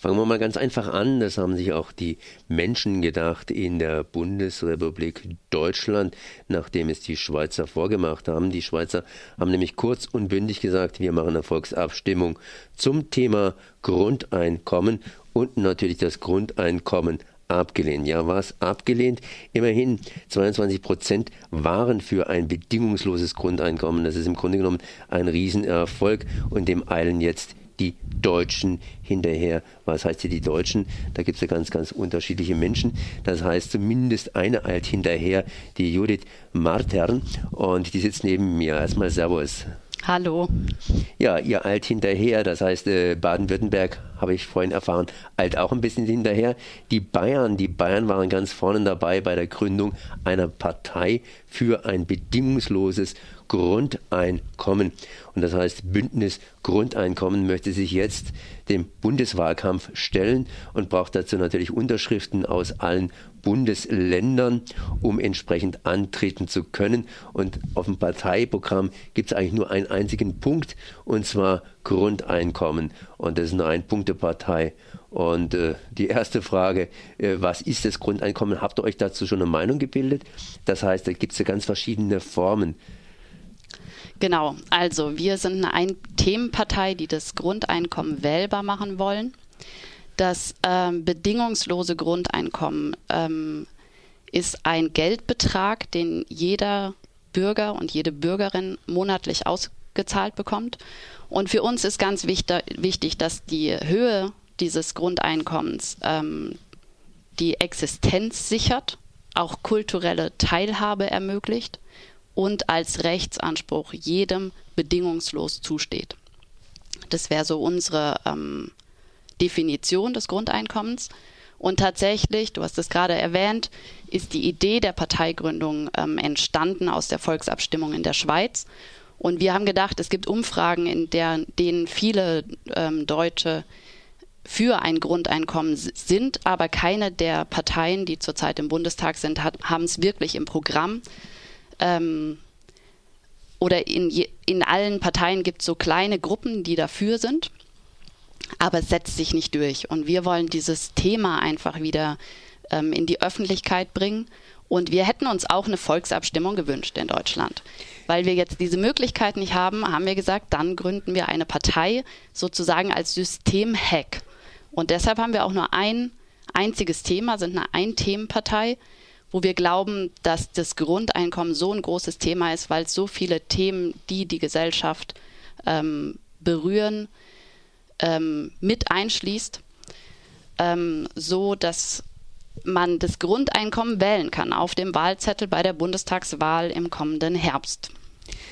Fangen wir mal ganz einfach an. Das haben sich auch die Menschen gedacht in der Bundesrepublik Deutschland, nachdem es die Schweizer vorgemacht haben. Die Schweizer haben nämlich kurz und bündig gesagt, wir machen eine Volksabstimmung zum Thema Grundeinkommen und natürlich das Grundeinkommen abgelehnt. Ja, was abgelehnt? Immerhin 22 Prozent waren für ein bedingungsloses Grundeinkommen. Das ist im Grunde genommen ein Riesenerfolg und dem eilen jetzt die Deutschen hinterher. Was heißt hier die Deutschen? Da gibt es ja ganz, ganz unterschiedliche Menschen. Das heißt, zumindest eine eilt hinterher, die Judith Martern. Und die sitzt neben mir. Erstmal Servus. Hallo. Ja, ihr eilt hinterher. Das heißt, äh, Baden-Württemberg, habe ich vorhin erfahren, eilt auch ein bisschen hinterher. Die Bayern, die Bayern waren ganz vorne dabei bei der Gründung einer Partei für ein bedingungsloses Grundeinkommen. Und das heißt, Bündnis Grundeinkommen möchte sich jetzt dem Bundeswahlkampf stellen und braucht dazu natürlich Unterschriften aus allen Bundesländern, um entsprechend antreten zu können. Und auf dem Parteiprogramm gibt es eigentlich nur einen einzigen Punkt, und zwar Grundeinkommen. Und das ist eine Ein-Punkte-Partei. Und äh, die erste Frage, äh, was ist das Grundeinkommen? Habt ihr euch dazu schon eine Meinung gebildet? Das heißt, da gibt es ja ganz verschiedene Formen. Genau, also wir sind eine Themenpartei, die das Grundeinkommen wählbar machen wollen. Das ähm, bedingungslose Grundeinkommen ähm, ist ein Geldbetrag, den jeder Bürger und jede Bürgerin monatlich ausgezahlt bekommt. Und für uns ist ganz wichtig, wichtig dass die Höhe dieses Grundeinkommens ähm, die Existenz sichert, auch kulturelle Teilhabe ermöglicht und als Rechtsanspruch jedem bedingungslos zusteht. Das wäre so unsere ähm, Definition des Grundeinkommens. Und tatsächlich, du hast es gerade erwähnt, ist die Idee der Parteigründung ähm, entstanden aus der Volksabstimmung in der Schweiz. Und wir haben gedacht, es gibt Umfragen, in der, denen viele ähm, Deutsche für ein Grundeinkommen sind, aber keine der Parteien, die zurzeit im Bundestag sind, haben es wirklich im Programm ähm, oder in, je, in allen Parteien gibt es so kleine Gruppen, die dafür sind, aber es setzt sich nicht durch. Und wir wollen dieses Thema einfach wieder ähm, in die Öffentlichkeit bringen. Und wir hätten uns auch eine Volksabstimmung gewünscht in Deutschland. Weil wir jetzt diese Möglichkeit nicht haben, haben wir gesagt, dann gründen wir eine Partei sozusagen als Systemhack. Und deshalb haben wir auch nur ein einziges Thema, sind eine Ein-Themen-Partei, wo wir glauben, dass das Grundeinkommen so ein großes Thema ist, weil es so viele Themen, die die Gesellschaft ähm, berühren, ähm, mit einschließt, ähm, so dass man das Grundeinkommen wählen kann auf dem Wahlzettel bei der Bundestagswahl im kommenden Herbst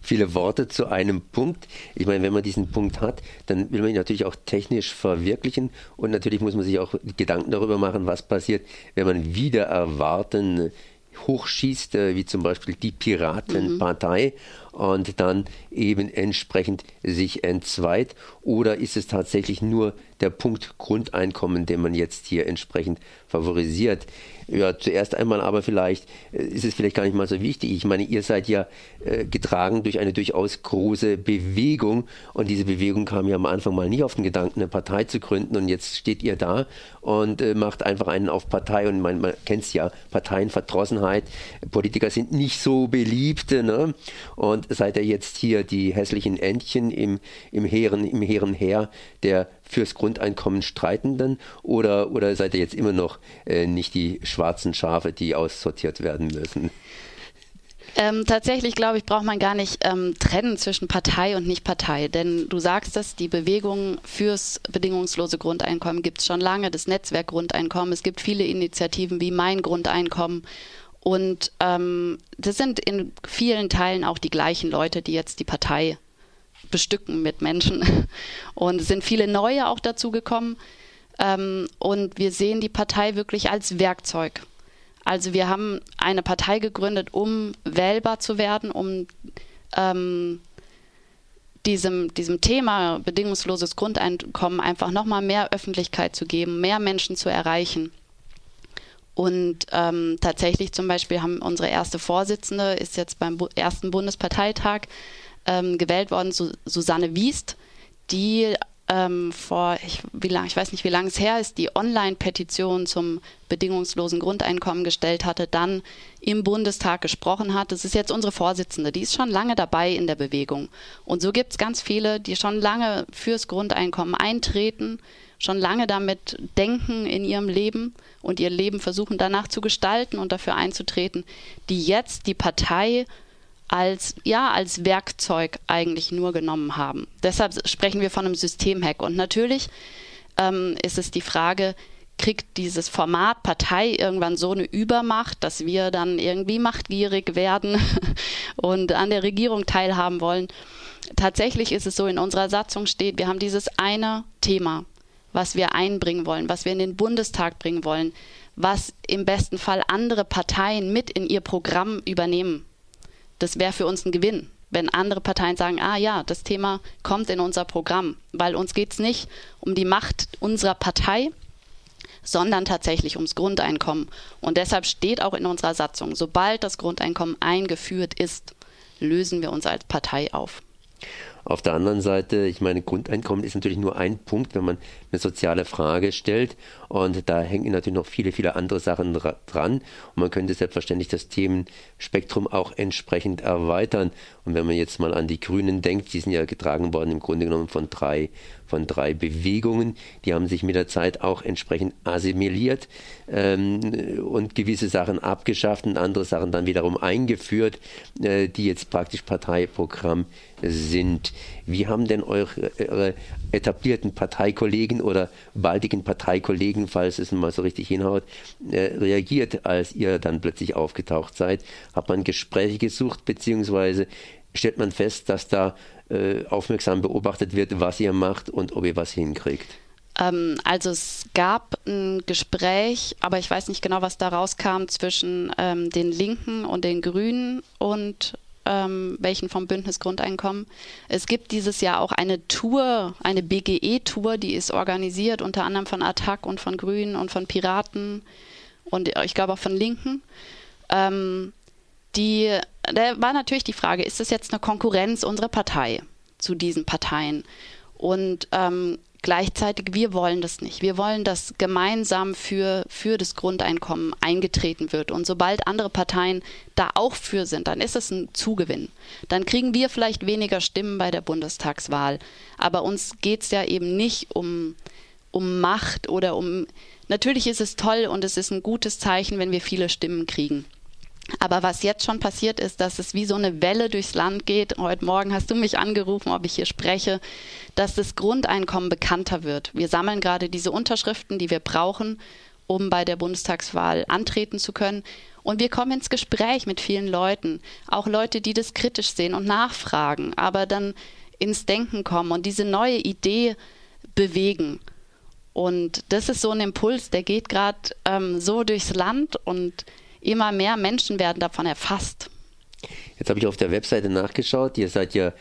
viele Worte zu einem Punkt. Ich meine, wenn man diesen Punkt hat, dann will man ihn natürlich auch technisch verwirklichen und natürlich muss man sich auch Gedanken darüber machen, was passiert, wenn man wieder erwarten hochschießt, äh, wie zum Beispiel die Piratenpartei mhm. Und dann eben entsprechend sich entzweit? Oder ist es tatsächlich nur der Punkt Grundeinkommen, den man jetzt hier entsprechend favorisiert? Ja, zuerst einmal aber vielleicht äh, ist es vielleicht gar nicht mal so wichtig. Ich meine, ihr seid ja äh, getragen durch eine durchaus große Bewegung und diese Bewegung kam ja am Anfang mal nie auf den Gedanken, eine Partei zu gründen und jetzt steht ihr da und äh, macht einfach einen auf Partei und man, man kennt es ja, Parteienverdrossenheit. Politiker sind nicht so beliebt ne? und seid ihr jetzt hier die hässlichen Entchen im, im hehren, im hehren Heer der fürs Grundeinkommen Streitenden oder, oder seid ihr jetzt immer noch äh, nicht die schwarzen Schafe, die aussortiert werden müssen? Ähm, tatsächlich, glaube ich, braucht man gar nicht ähm, trennen zwischen Partei und Nicht-Partei. Denn du sagst es, die Bewegung fürs bedingungslose Grundeinkommen gibt es schon lange, das Netzwerk Grundeinkommen. Es gibt viele Initiativen wie Mein Grundeinkommen. Und ähm, das sind in vielen Teilen auch die gleichen Leute, die jetzt die Partei bestücken mit Menschen. Und es sind viele neue auch dazu gekommen. Ähm, und wir sehen die Partei wirklich als Werkzeug. Also wir haben eine Partei gegründet, um wählbar zu werden, um ähm, diesem, diesem Thema bedingungsloses Grundeinkommen einfach nochmal mehr Öffentlichkeit zu geben, mehr Menschen zu erreichen. Und ähm, tatsächlich zum Beispiel haben unsere erste Vorsitzende, ist jetzt beim Bu ersten Bundesparteitag ähm, gewählt worden, Su Susanne Wiest, die ähm, vor, ich, wie lang, ich weiß nicht, wie lange es her ist, die Online-Petition zum bedingungslosen Grundeinkommen gestellt hatte, dann im Bundestag gesprochen hat. Das ist jetzt unsere Vorsitzende, die ist schon lange dabei in der Bewegung. Und so gibt es ganz viele, die schon lange fürs Grundeinkommen eintreten, schon lange damit denken in ihrem Leben und ihr Leben versuchen danach zu gestalten und dafür einzutreten, die jetzt die Partei als, ja, als Werkzeug eigentlich nur genommen haben. Deshalb sprechen wir von einem Systemhack. Und natürlich ähm, ist es die Frage, kriegt dieses Format Partei irgendwann so eine Übermacht, dass wir dann irgendwie machtgierig werden und an der Regierung teilhaben wollen. Tatsächlich ist es so, in unserer Satzung steht, wir haben dieses eine Thema, was wir einbringen wollen, was wir in den Bundestag bringen wollen, was im besten Fall andere Parteien mit in ihr Programm übernehmen das wäre für uns ein Gewinn, wenn andere Parteien sagen, ah ja, das Thema kommt in unser Programm, weil uns geht es nicht um die Macht unserer Partei, sondern tatsächlich ums Grundeinkommen. Und deshalb steht auch in unserer Satzung, sobald das Grundeinkommen eingeführt ist, lösen wir uns als Partei auf. Auf der anderen Seite, ich meine, Grundeinkommen ist natürlich nur ein Punkt, wenn man eine soziale Frage stellt. Und da hängen natürlich noch viele, viele andere Sachen dran. Und man könnte selbstverständlich das Themenspektrum auch entsprechend erweitern. Und wenn man jetzt mal an die Grünen denkt, die sind ja getragen worden im Grunde genommen von drei von drei Bewegungen. Die haben sich mit der Zeit auch entsprechend assimiliert ähm, und gewisse Sachen abgeschafft und andere Sachen dann wiederum eingeführt, äh, die jetzt praktisch Parteiprogramm sind. Wie haben denn eure, eure etablierten Parteikollegen oder baldigen Parteikollegen, falls es mal so richtig hinhaut, äh, reagiert, als ihr dann plötzlich aufgetaucht seid? Hat man Gespräche gesucht, beziehungsweise stellt man fest, dass da äh, aufmerksam beobachtet wird, was ihr macht und ob ihr was hinkriegt? Ähm, also es gab ein Gespräch, aber ich weiß nicht genau, was da rauskam zwischen ähm, den Linken und den Grünen und ähm, welchen vom Bündnis Grundeinkommen. Es gibt dieses Jahr auch eine Tour, eine BGE-Tour, die ist organisiert unter anderem von Attac und von Grünen und von Piraten und ich glaube auch von Linken. Ähm, die, da war natürlich die Frage, ist das jetzt eine Konkurrenz unserer Partei zu diesen Parteien? Und ähm, gleichzeitig, wir wollen das nicht. Wir wollen, dass gemeinsam für, für das Grundeinkommen eingetreten wird. Und sobald andere Parteien da auch für sind, dann ist es ein Zugewinn. Dann kriegen wir vielleicht weniger Stimmen bei der Bundestagswahl. Aber uns geht es ja eben nicht um, um Macht oder um. Natürlich ist es toll und es ist ein gutes Zeichen, wenn wir viele Stimmen kriegen. Aber was jetzt schon passiert ist, dass es wie so eine Welle durchs Land geht. Heute Morgen hast du mich angerufen, ob ich hier spreche, dass das Grundeinkommen bekannter wird. Wir sammeln gerade diese Unterschriften, die wir brauchen, um bei der Bundestagswahl antreten zu können. Und wir kommen ins Gespräch mit vielen Leuten, auch Leute, die das kritisch sehen und nachfragen, aber dann ins Denken kommen und diese neue Idee bewegen. Und das ist so ein Impuls, der geht gerade ähm, so durchs Land und immer mehr Menschen werden davon erfasst. Jetzt habe ich auf der Webseite nachgeschaut. Ihr seid ja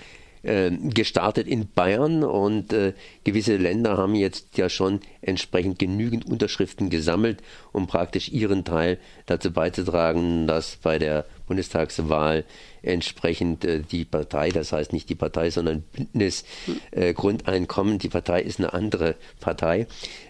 äh, gestartet in Bayern und äh, gewisse Länder haben jetzt ja schon entsprechend genügend Unterschriften gesammelt, um praktisch ihren Teil dazu beizutragen, dass bei der Bundestagswahl entsprechend äh, die Partei, das heißt nicht die Partei, sondern Bündnis Grundeinkommen, die Partei ist eine andere Partei,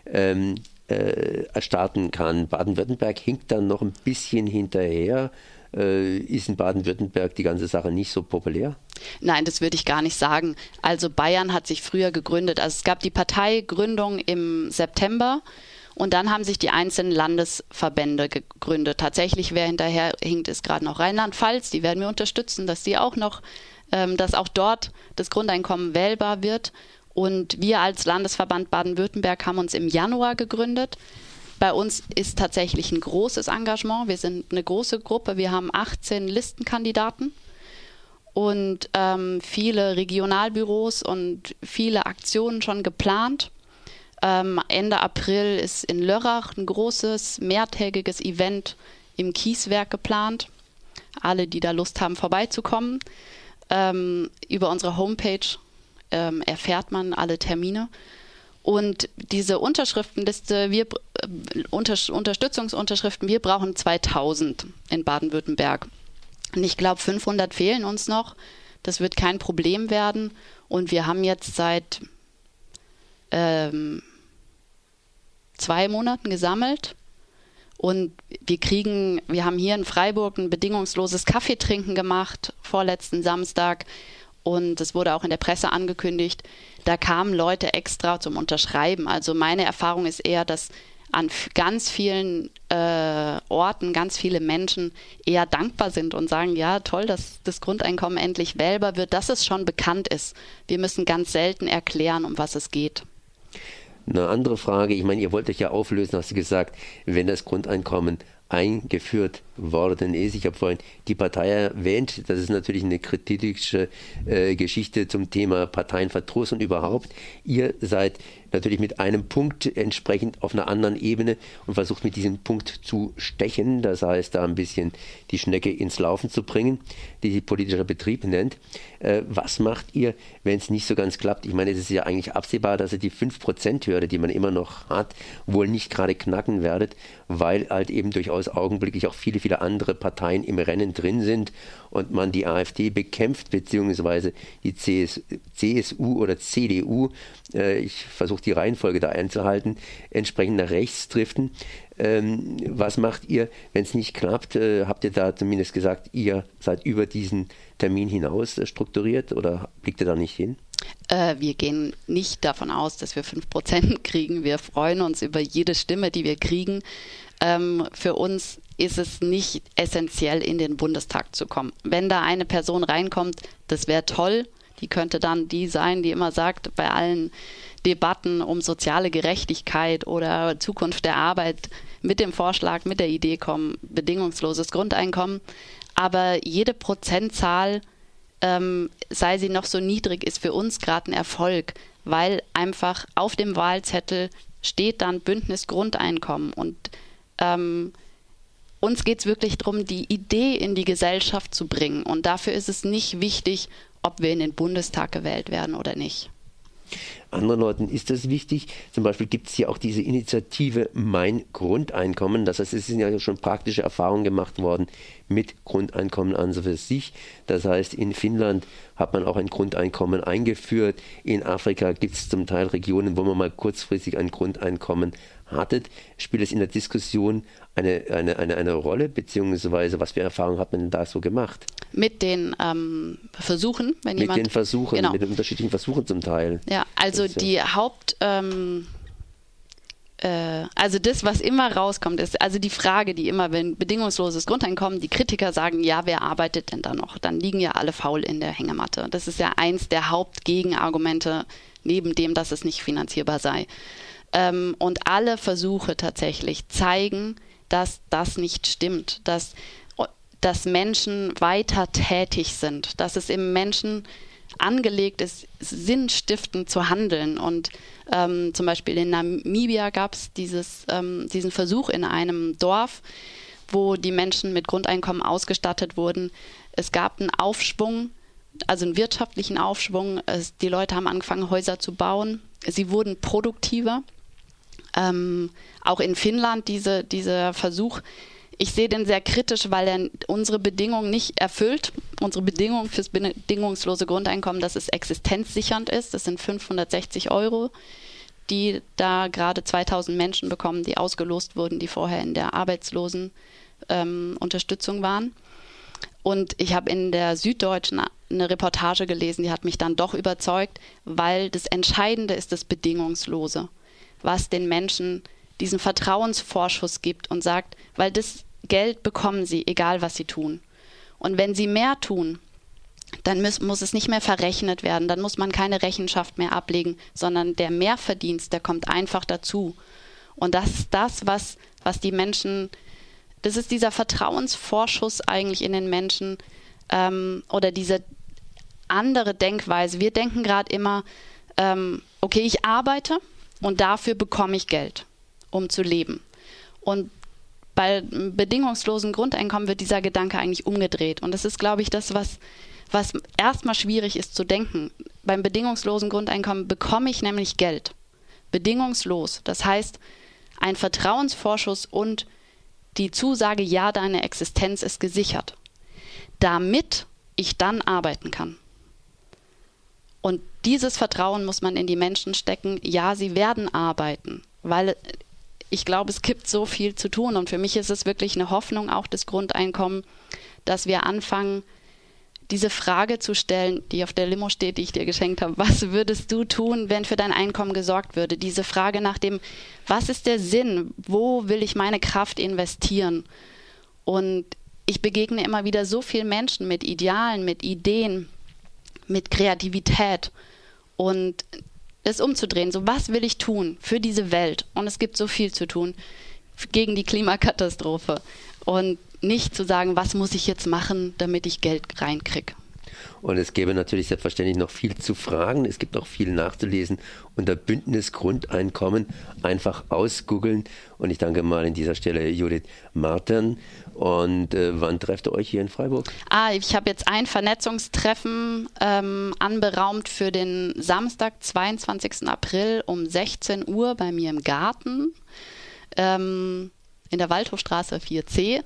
ähm, äh, starten kann. Baden-Württemberg hinkt dann noch ein bisschen hinterher. Äh, ist in Baden-Württemberg die ganze Sache nicht so populär? Nein, das würde ich gar nicht sagen. Also Bayern hat sich früher gegründet. Also es gab die Parteigründung im September und dann haben sich die einzelnen Landesverbände gegründet. Tatsächlich, wer hinterher hinkt, ist gerade noch Rheinland-Pfalz. Die werden wir unterstützen, dass die auch noch, ähm, dass auch dort das Grundeinkommen wählbar wird. Und wir als Landesverband Baden-Württemberg haben uns im Januar gegründet. Bei uns ist tatsächlich ein großes Engagement. Wir sind eine große Gruppe. Wir haben 18 Listenkandidaten und ähm, viele Regionalbüros und viele Aktionen schon geplant. Ähm, Ende April ist in Lörrach ein großes mehrtägiges Event im Kieswerk geplant. Alle, die da Lust haben, vorbeizukommen, ähm, über unsere Homepage ähm, erfährt man alle Termine. Und diese Unterschriftenliste, wir, äh, Unter, Unterstützungsunterschriften, wir brauchen 2000 in Baden-Württemberg. Und ich glaube, 500 fehlen uns noch. Das wird kein Problem werden. Und wir haben jetzt seit ähm, zwei Monaten gesammelt. Und wir kriegen, wir haben hier in Freiburg ein bedingungsloses Kaffeetrinken gemacht, vorletzten Samstag. Und es wurde auch in der Presse angekündigt. Da kamen Leute extra zum Unterschreiben. Also meine Erfahrung ist eher, dass an ganz vielen äh, Orten ganz viele Menschen eher dankbar sind und sagen, ja, toll, dass das Grundeinkommen endlich wählbar wird, dass es schon bekannt ist. Wir müssen ganz selten erklären, um was es geht. Eine andere Frage, ich meine, ihr wollt euch ja auflösen, hast du gesagt, wenn das Grundeinkommen eingeführt worden ist. Ich habe vorhin die Partei erwähnt. Das ist natürlich eine kritische äh, Geschichte zum Thema Parteienverdruss und überhaupt. Ihr seid natürlich mit einem Punkt entsprechend auf einer anderen Ebene und versucht mit diesem Punkt zu stechen. Das heißt, da ein bisschen die Schnecke ins Laufen zu bringen, die sich politischer Betrieb nennt. Äh, was macht ihr, wenn es nicht so ganz klappt? Ich meine, es ist ja eigentlich absehbar, dass ihr die 5%-Hürde, die man immer noch hat, wohl nicht gerade knacken werdet, weil halt eben durchaus augenblicklich auch viele, viele andere Parteien im Rennen drin sind und man die AfD bekämpft, beziehungsweise die CS, CSU oder CDU, äh, ich versuche die Reihenfolge da einzuhalten, entsprechend nach rechts driften. Ähm, was macht ihr, wenn es nicht klappt? Äh, habt ihr da zumindest gesagt, ihr seid über diesen Termin hinaus äh, strukturiert oder blickt ihr da nicht hin? Äh, wir gehen nicht davon aus, dass wir 5% kriegen. Wir freuen uns über jede Stimme, die wir kriegen. Ähm, für uns ist es nicht essentiell, in den Bundestag zu kommen. Wenn da eine Person reinkommt, das wäre toll. Die könnte dann die sein, die immer sagt, bei allen Debatten um soziale Gerechtigkeit oder Zukunft der Arbeit mit dem Vorschlag, mit der Idee kommen, bedingungsloses Grundeinkommen. Aber jede Prozentzahl, ähm, sei sie noch so niedrig, ist für uns gerade ein Erfolg, weil einfach auf dem Wahlzettel steht dann Bündnis Grundeinkommen und ähm, uns geht es wirklich darum, die Idee in die Gesellschaft zu bringen. Und dafür ist es nicht wichtig, ob wir in den Bundestag gewählt werden oder nicht. Anderen Leuten ist das wichtig. Zum Beispiel gibt es hier auch diese Initiative Mein Grundeinkommen. Das heißt, es sind ja schon praktische Erfahrungen gemacht worden mit Grundeinkommen an für sich. Das heißt, in Finnland hat man auch ein Grundeinkommen eingeführt. In Afrika gibt es zum Teil Regionen, wo man mal kurzfristig ein Grundeinkommen hattet. Spielt es in der Diskussion eine, eine, eine, eine Rolle, beziehungsweise was für Erfahrungen hat man denn da so gemacht? Mit den ähm, Versuchen, wenn mit jemand. Mit den Versuchen, genau. mit den unterschiedlichen Versuchen zum Teil. Ja, also das, die ja. Haupt. Ähm, äh, also das, was immer rauskommt, ist, also die Frage, die immer, wenn bedingungsloses Grundeinkommen, die Kritiker sagen, ja, wer arbeitet denn da noch? Dann liegen ja alle faul in der Hängematte. Das ist ja eins der Hauptgegenargumente, neben dem, dass es nicht finanzierbar sei. Ähm, und alle Versuche tatsächlich zeigen, dass das nicht stimmt, dass, dass Menschen weiter tätig sind, dass es im Menschen angelegt ist, sinnstiftend zu handeln. Und ähm, zum Beispiel in Namibia gab es ähm, diesen Versuch in einem Dorf, wo die Menschen mit Grundeinkommen ausgestattet wurden. Es gab einen Aufschwung, also einen wirtschaftlichen Aufschwung. Es, die Leute haben angefangen, Häuser zu bauen. Sie wurden produktiver. Ähm, auch in Finnland diese, dieser Versuch, ich sehe den sehr kritisch, weil er unsere Bedingungen nicht erfüllt. Unsere Bedingung fürs bedingungslose Grundeinkommen, dass es existenzsichernd ist. Das sind 560 Euro, die da gerade 2000 Menschen bekommen, die ausgelost wurden, die vorher in der Arbeitslosenunterstützung ähm, waren. Und ich habe in der Süddeutschen eine Reportage gelesen, die hat mich dann doch überzeugt, weil das Entscheidende ist das Bedingungslose was den Menschen diesen Vertrauensvorschuss gibt und sagt, weil das Geld bekommen sie, egal was sie tun. Und wenn sie mehr tun, dann muss, muss, es nicht mehr verrechnet werden, dann muss man keine Rechenschaft mehr ablegen, sondern der Mehrverdienst, der kommt einfach dazu. Und das ist das, was, was die Menschen, das ist dieser Vertrauensvorschuss eigentlich in den Menschen ähm, oder diese andere Denkweise. Wir denken gerade immer, ähm, okay, ich arbeite, und dafür bekomme ich Geld, um zu leben. Und bei bedingungslosen Grundeinkommen wird dieser Gedanke eigentlich umgedreht. Und das ist, glaube ich, das, was, was erstmal schwierig ist zu denken. Beim bedingungslosen Grundeinkommen bekomme ich nämlich Geld. Bedingungslos. Das heißt, ein Vertrauensvorschuss und die Zusage, ja, deine Existenz ist gesichert. Damit ich dann arbeiten kann. Und dieses Vertrauen muss man in die Menschen stecken. Ja, sie werden arbeiten, weil ich glaube, es gibt so viel zu tun. Und für mich ist es wirklich eine Hoffnung, auch das Grundeinkommen, dass wir anfangen, diese Frage zu stellen, die auf der Limo steht, die ich dir geschenkt habe. Was würdest du tun, wenn für dein Einkommen gesorgt würde? Diese Frage nach dem, was ist der Sinn? Wo will ich meine Kraft investieren? Und ich begegne immer wieder so vielen Menschen mit Idealen, mit Ideen, mit Kreativität. Und es umzudrehen, so was will ich tun für diese Welt? Und es gibt so viel zu tun gegen die Klimakatastrophe. Und nicht zu sagen, was muss ich jetzt machen, damit ich Geld reinkriege. Und es gäbe natürlich selbstverständlich noch viel zu fragen. Es gibt auch viel nachzulesen unter Bündnis Grundeinkommen. Einfach ausgoogeln. Und ich danke mal an dieser Stelle Judith Martin. Und äh, wann trefft ihr euch hier in Freiburg? Ah, ich habe jetzt ein Vernetzungstreffen ähm, anberaumt für den Samstag, 22. April um 16 Uhr bei mir im Garten ähm, in der Waldhofstraße 4c.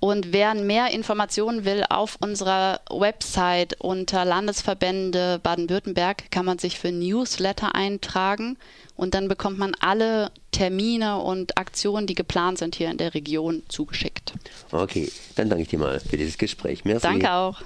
Und wer mehr Informationen will, auf unserer Website unter Landesverbände Baden-Württemberg kann man sich für Newsletter eintragen und dann bekommt man alle Termine und Aktionen, die geplant sind hier in der Region, zugeschickt. Okay, dann danke ich dir mal für dieses Gespräch. Merci. Danke auch.